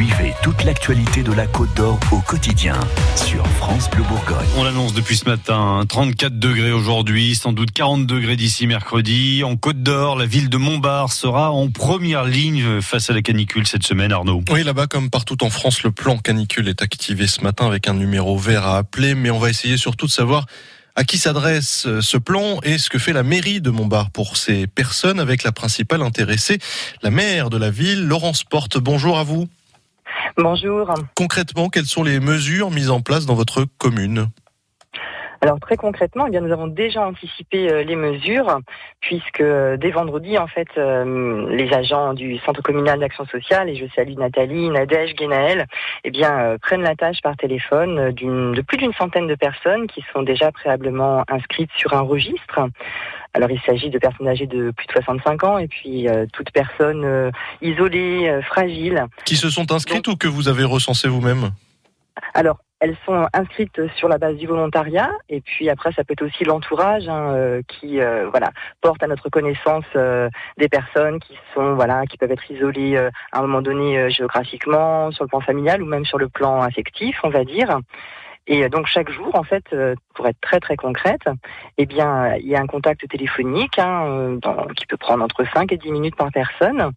Suivez toute l'actualité de la Côte d'Or au quotidien sur France Bleu Bourgogne. On l'annonce depuis ce matin, 34 degrés aujourd'hui, sans doute 40 degrés d'ici mercredi. En Côte d'Or, la ville de Montbard sera en première ligne face à la canicule cette semaine, Arnaud. Oui, là-bas, comme partout en France, le plan canicule est activé ce matin avec un numéro vert à appeler, mais on va essayer surtout de savoir à qui s'adresse euh, ce plan et ce que fait la mairie de Montbard pour ces personnes avec la principale intéressée, la maire de la ville, Laurence Porte. Bonjour à vous. Bonjour. Concrètement, quelles sont les mesures mises en place dans votre commune? Alors très concrètement, eh bien nous avons déjà anticipé euh, les mesures puisque euh, dès vendredi en fait euh, les agents du centre communal d'action sociale et je salue Nathalie, Nadège, Guénaël, eh bien prennent la tâche par téléphone d'une de plus d'une centaine de personnes qui sont déjà préalablement inscrites sur un registre. Alors il s'agit de personnes âgées de plus de 65 ans et puis toute personne isolée, fragile. Qui se sont inscrites ou que vous avez recensé vous-même? Alors, elles sont inscrites sur la base du volontariat et puis après ça peut être aussi l'entourage hein, euh, qui euh, voilà porte à notre connaissance euh, des personnes qui sont voilà qui peuvent être isolées à un moment donné géographiquement sur le plan familial ou même sur le plan affectif on va dire et donc chaque jour, en fait, pour être très très concrète, eh bien, il y a un contact téléphonique hein, qui peut prendre entre 5 et 10 minutes par personne.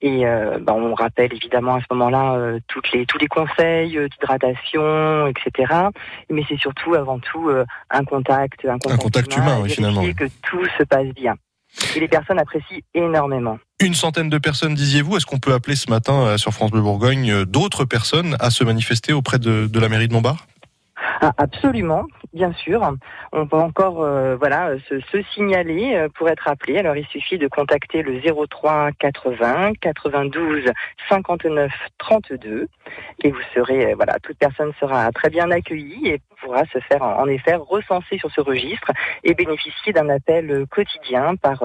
Et euh, bah, on rappelle évidemment à ce moment-là euh, toutes les, tous les conseils euh, d'hydratation, etc. Mais c'est surtout avant tout un contact, un contact, humain, finalement. Que tout se passe bien. Et les personnes apprécient énormément. Une centaine de personnes, disiez-vous. Est-ce qu'on peut appeler ce matin sur France Bleu Bourgogne d'autres personnes à se manifester auprès de, de la mairie de Montbard absolument, bien sûr. On peut encore euh, voilà se, se, signaler euh, pour être appelé. Alors il suffit de contacter le 03 80 92 59 32 et vous serez euh, voilà toute personne sera très bien accueillie et pourra se faire en, effet recenser sur ce registre et bénéficier d'un appel quotidien par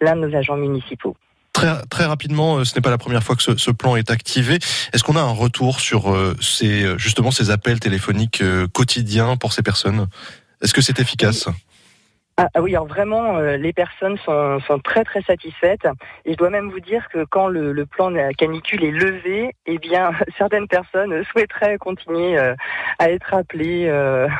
l'un de nos agents municipaux. Très, rapidement, euh, ce n'est pas la première fois que ce, plan est activé. Est-ce qu'on a un retour sur euh, ces, euh, justement ces appels téléphoniques quotidiens pour ces personnes? Est-ce que c'est efficace? Ah, ah, oui, alors vraiment, les personnes sont, très très satisfaites. Et je dois même vous dire que quand le, le plan de la canicule est levé, eh bien, certaines personnes souhaiteraient continuer à être appelées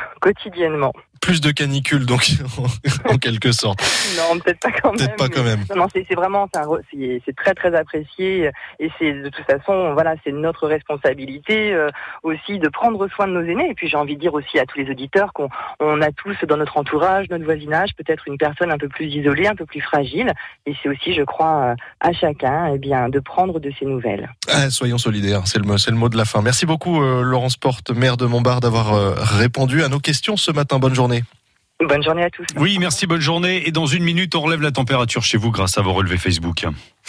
quotidiennement plus de canicule, donc en quelque sorte. Non, peut-être pas quand même. Peut-être pas quand même. Non, c'est vraiment, c'est très très apprécié et c'est de toute façon, voilà, c'est notre responsabilité euh, aussi de prendre soin de nos aînés. Et puis j'ai envie de dire aussi à tous les auditeurs qu'on on a tous dans notre entourage, notre voisinage, peut-être une personne un peu plus isolée, un peu plus fragile. Et c'est aussi, je crois, euh, à chacun, eh bien, de prendre de ces nouvelles. Ah, soyons solidaires, c'est le, le mot de la fin. Merci beaucoup, euh, Laurence Porte, maire de Montbard, d'avoir répondu à nos questions ce matin. Bonne journée. Bonne journée à tous. Oui, merci, bonne journée. Et dans une minute, on relève la température chez vous grâce à vos relevés Facebook.